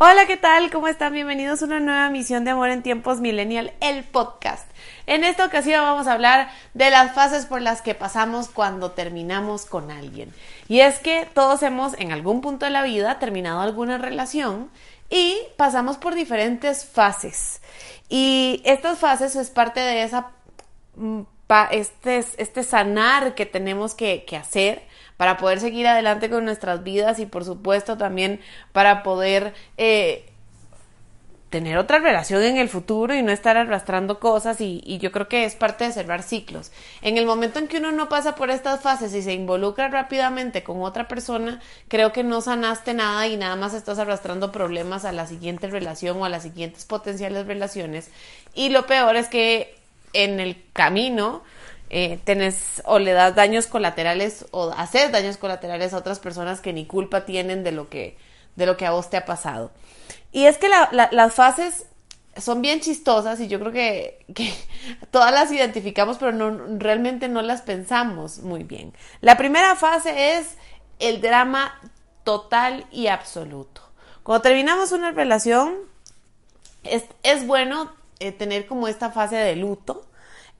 Hola, ¿qué tal? ¿Cómo están? Bienvenidos a una nueva misión de Amor en Tiempos Millennial, el podcast. En esta ocasión vamos a hablar de las fases por las que pasamos cuando terminamos con alguien. Y es que todos hemos en algún punto de la vida terminado alguna relación y pasamos por diferentes fases. Y estas fases es parte de esa mm, este, este sanar que tenemos que, que hacer para poder seguir adelante con nuestras vidas y por supuesto también para poder eh, tener otra relación en el futuro y no estar arrastrando cosas y, yo creo que es parte de cerrar ciclos. En el momento en que uno no pasa por estas fases y se involucra rápidamente con otra persona, creo que no sanaste nada y nada más estás arrastrando problemas a la siguiente relación o a las siguientes potenciales relaciones. Y lo peor es que en el camino eh, o le das daños colaterales o haces daños colaterales a otras personas que ni culpa tienen de lo que, de lo que a vos te ha pasado. Y es que las fases son bien chistosas y yo creo que, que, todas las identificamos, pero no, realmente no las pensamos muy bien. La primera fase es el drama total y absoluto. Cuando terminamos una relación, es, es bueno eh, tener como esta fase de luto,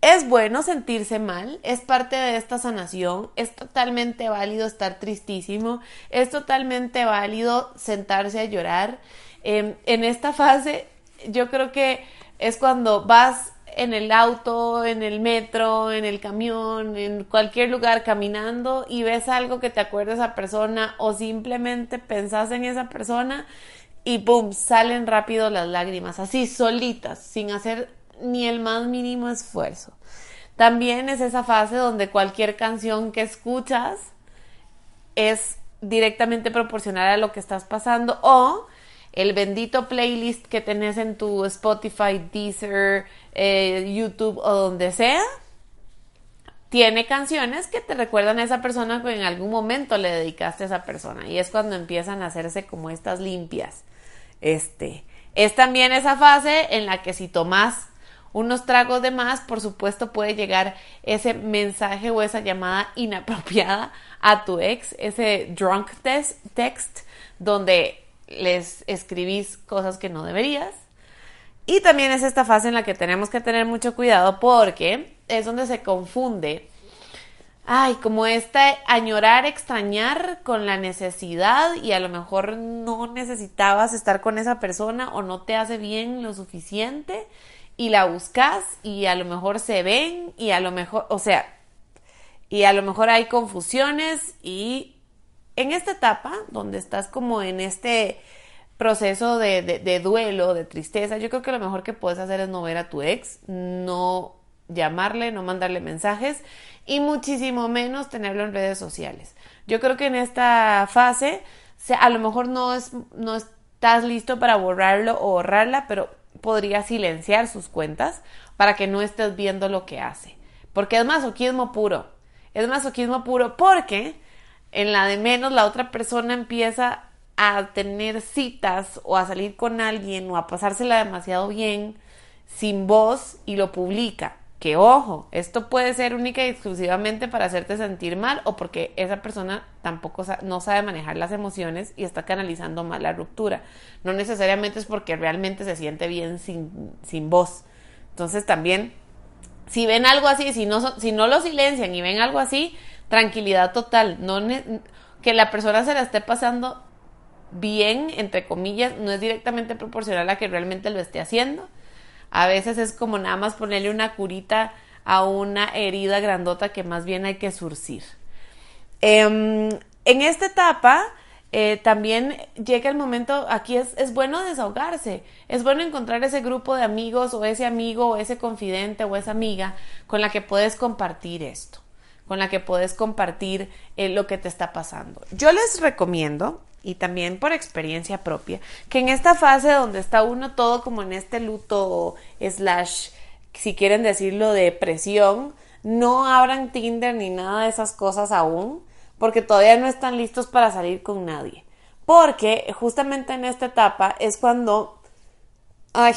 es bueno sentirse mal, es parte de esta sanación, es totalmente válido estar tristísimo, es totalmente válido sentarse a llorar. Em, en esta fase yo creo que es cuando vas en el auto, en el metro, en el camión, en cualquier lugar caminando y ves algo que te acuerda esa persona o simplemente pensás en esa persona y ¡pum! salen rápido las lágrimas, así solitas, sin hacer ni el más mínimo esfuerzo. También es esa fase donde cualquier canción que escuchas es directamente proporcional a lo que estás pasando o el bendito playlist que tenés en tu Spotify, Deezer, eh, YouTube o donde sea, tiene canciones que te recuerdan a esa persona que en algún momento le dedicaste a esa persona y es cuando empiezan a hacerse como estas limpias. Este, es también esa fase en la que si tomas unos tragos de más, por supuesto puede llegar ese mensaje o esa llamada inapropiada a tu ex, ese drunk test, text donde les escribís cosas que no deberías. Y también es esta fase en la que tenemos que tener mucho cuidado porque es donde se confunde, ay, como esta añorar, extrañar con la necesidad y a lo mejor no necesitabas estar con esa persona o no te hace bien lo suficiente y la buscas y a lo mejor se ven y a lo mejor, o sea, y a lo mejor hay confusiones y en esta etapa donde estás como en este proceso de, duelo, de tristeza, yo creo que lo mejor que puedes hacer es no ver a tu ex, no llamarle, no mandarle mensajes y muchísimo menos tenerlo en redes sociales. Yo creo que en esta fase a lo mejor no es no estás listo para borrarlo o borrarla, pero podría silenciar sus cuentas para que no estés viendo lo que hace. Porque es masoquismo puro. Es masoquismo puro porque en la de menos la otra persona empieza a tener citas o a salir con alguien o a pasársela demasiado bien sin voz y lo publica que ojo, esto puede ser única y exclusivamente para hacerte sentir mal o porque esa persona tampoco no sabe manejar las emociones y está canalizando mal la ruptura. No necesariamente es porque realmente se siente bien sin, sin voz. Entonces también, si ven algo así, si no, si no lo silencian y ven algo así, tranquilidad total. No que la persona se la esté pasando bien, entre comillas, no es directamente proporcional a que realmente lo esté haciendo a veces es como nada más ponerle una curita a una herida grandota que más bien hay que surcir. Em, en esta etapa eh, también llega el momento, aquí es, es, bueno desahogarse, es bueno encontrar ese grupo de amigos o ese amigo o ese confidente o esa amiga con la que puedes compartir esto, con la que puedes compartir eh, lo que te está pasando. Yo les recomiendo y también por experiencia propia, que en esta fase donde está uno todo como en este luto slash, si quieren decirlo, depresión, no abran Tinder ni nada de esas cosas aún, porque todavía no están listos para salir con nadie. Porque justamente en esta etapa es cuando, ay,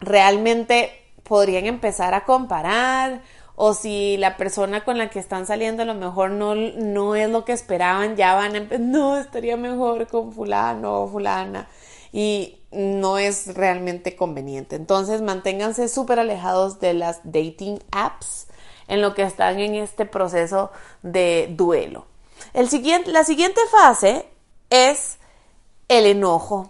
realmente podrían empezar a comparar o si la persona con la que están saliendo a lo mejor no, no es lo que esperaban, ya van a no, estaría mejor con fulano o fulana y no es realmente conveniente. Entonces manténganse súper alejados de las dating apps en lo que están en este proceso de duelo. El siguiente, la siguiente fase es el enojo.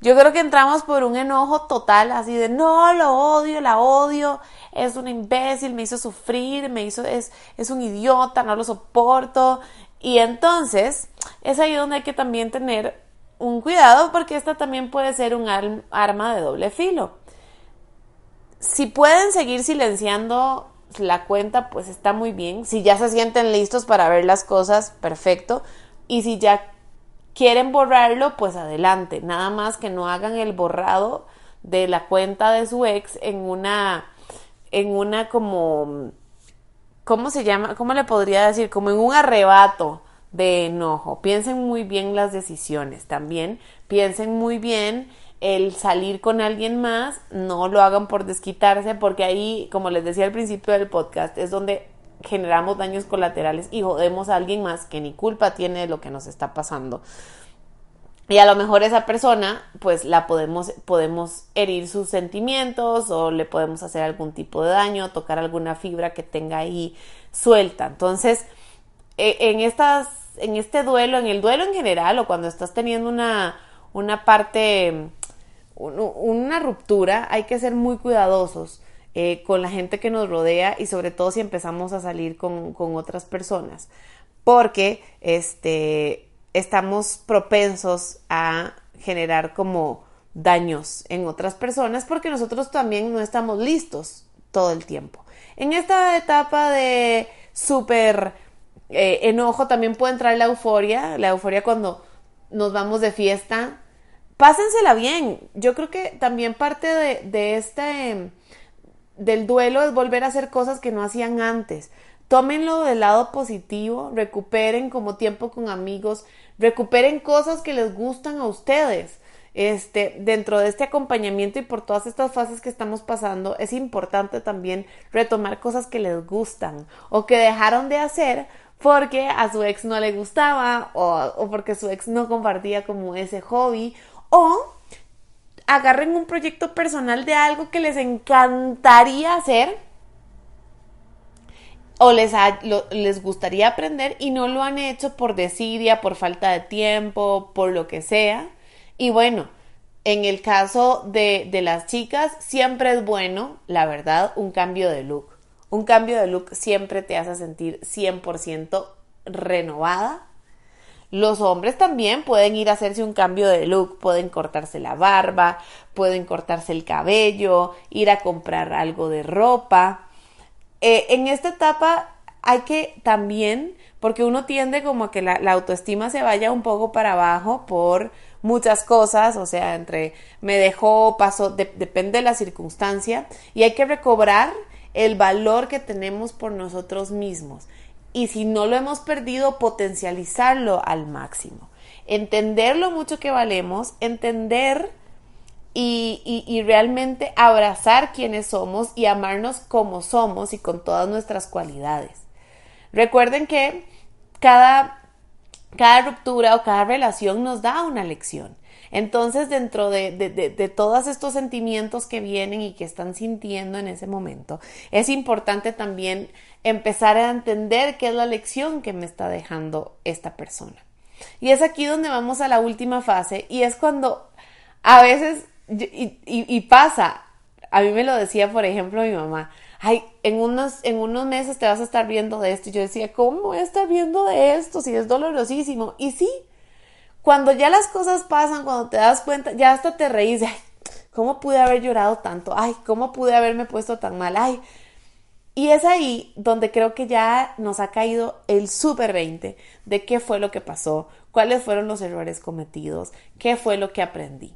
Yo creo que entramos por un enojo total, así de no, lo odio, la odio, es un imbécil, me hizo sufrir, me hizo, es, es un idiota, no lo soporto. Y entonces es ahí donde hay que también tener un cuidado porque esta también puede ser un arma de doble filo. Si pueden seguir silenciando la cuenta, pues está muy bien. Si ya se sienten listos para ver las cosas, perfecto. Y si ya quieren borrarlo, pues adelante. Nada más que no hagan el borrado de la cuenta de su ex en una, en una como, ¿cómo se llama? ¿Cómo le podría decir? Como en un arrebato de enojo. Piensen muy bien las decisiones también. Piensen muy bien el salir con alguien más, no lo hagan por desquitarse, porque ahí, como les decía al principio del podcast, es donde generamos daños colaterales y jodemos a alguien más que ni culpa tiene de lo que nos está pasando. Y a lo mejor esa persona, pues la podemos, podemos herir sus sentimientos o le podemos hacer algún tipo de daño, tocar alguna fibra que tenga ahí suelta. Entonces, e, en estas, en este duelo, en el duelo en general, o cuando estás teniendo una, una parte una ruptura, hay que ser muy cuidadosos eh, con la gente que nos rodea y sobre todo si empezamos a salir con, otras personas, porque este, estamos propensos a generar como daños en otras personas porque nosotros también no estamos listos todo el tiempo. En esta etapa de súper eh, enojo también puede entrar la euforia, la euforia cuando nos vamos de fiesta, pásensela bien. Yo creo que también parte de, este del duelo es volver a hacer cosas que no hacían antes. Tómenlo del lado positivo, recuperen como tiempo con amigos, recuperen cosas que les gustan a ustedes. Este, dentro de este acompañamiento y por todas estas fases que estamos pasando, es importante también retomar cosas que les gustan o que dejaron de hacer porque a su ex no le gustaba o, o porque su ex no compartía como ese hobby o agarren un proyecto personal de algo que les encantaría hacer o les, les gustaría aprender y no lo han hecho por desidia, por falta de tiempo, por lo que sea. Y bueno, en el caso de, de las chicas, siempre es bueno, la verdad, un cambio de look. Un cambio de look siempre te hace sentir 100% renovada, los hombres también pueden ir a hacerse un cambio de look, pueden cortarse la barba, pueden cortarse el cabello, ir a comprar algo de ropa. Eh, en esta etapa hay que también, porque uno tiende como a que la, autoestima se vaya un poco para abajo por muchas cosas, o sea, entre me dejó, pasó, depende de la circunstancia, y hay que recobrar el valor que tenemos por nosotros mismos y si no lo hemos perdido, potencializarlo al máximo. Entender lo mucho que valemos, entender y, y, realmente abrazar quienes somos y amarnos como somos y con todas nuestras cualidades. Recuerden que cada, cada ruptura o cada relación nos da una lección. Entonces, dentro de, de, todos estos sentimientos que vienen y que están sintiendo en ese momento, es importante también empezar a entender qué es la lección que me está dejando esta persona. Y es aquí donde vamos a la última fase y es cuando a veces, y, pasa, a mí me lo decía, por ejemplo, mi mamá, ay, en unos, en unos meses te vas a estar viendo de esto. Y yo decía, ¿cómo voy a estar viendo de esto si es dolorosísimo? Y sí, cuando ya las cosas pasan, cuando te das cuenta, ya hasta te reís, ay, ¿cómo pude haber llorado tanto? Ay, ¿cómo pude haberme puesto tan mal? Ay. Y es ahí donde creo que ya nos ha caído el super 20 de qué fue lo que pasó, cuáles fueron los errores cometidos, qué fue lo que aprendí.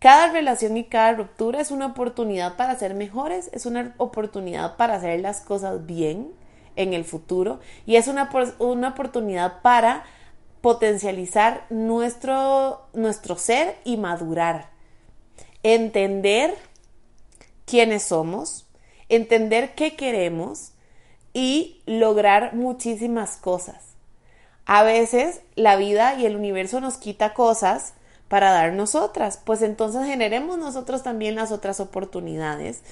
Cada relación y cada ruptura es una oportunidad para ser mejores, es una oportunidad para hacer las cosas bien en el futuro y es una, una oportunidad para potencializar nuestro, nuestro ser y madurar. Entender quiénes somos, entender qué queremos, y lograr muchísimas cosas. A veces la vida y el universo nos quita cosas para darnos otras, pues entonces generemos nosotros también las otras oportunidades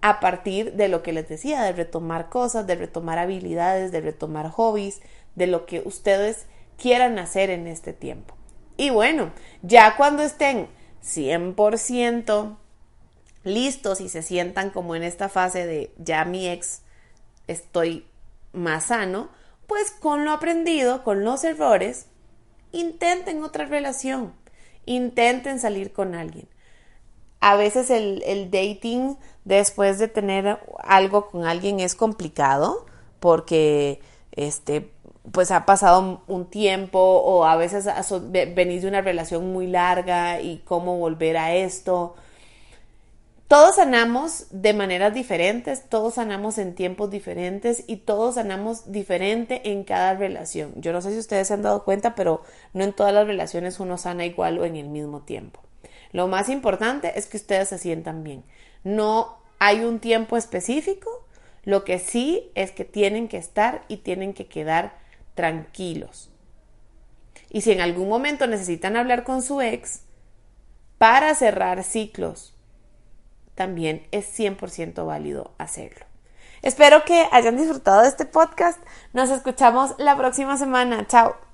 a partir de lo que les decía, de retomar cosas, de retomar habilidades, de retomar hobbies, de lo que ustedes quieran hacer en este tiempo. Y bueno, ya cuando estén 100% listos y se sientan como en esta fase de ya mi ex estoy más sano, pues con lo aprendido, con los errores, intenten otra relación, intenten salir con alguien. A veces el, el dating después de tener algo con alguien es complicado porque este pues ha pasado un tiempo o a veces venís de una relación muy larga y cómo volver a esto. Todos sanamos de maneras diferentes, todos sanamos en tiempos diferentes y todos sanamos diferente en cada relación. Yo no sé si ustedes se han dado cuenta, pero no en todas las relaciones uno sana igual o en el mismo tiempo. Lo más importante es que ustedes se sientan bien. No hay un tiempo específico, lo que sí es que tienen que estar y tienen que quedar tranquilos. Y si en algún momento necesitan hablar con su ex para cerrar ciclos, también es 100% válido hacerlo. Espero que hayan disfrutado de este podcast. Nos escuchamos la próxima semana. Chao.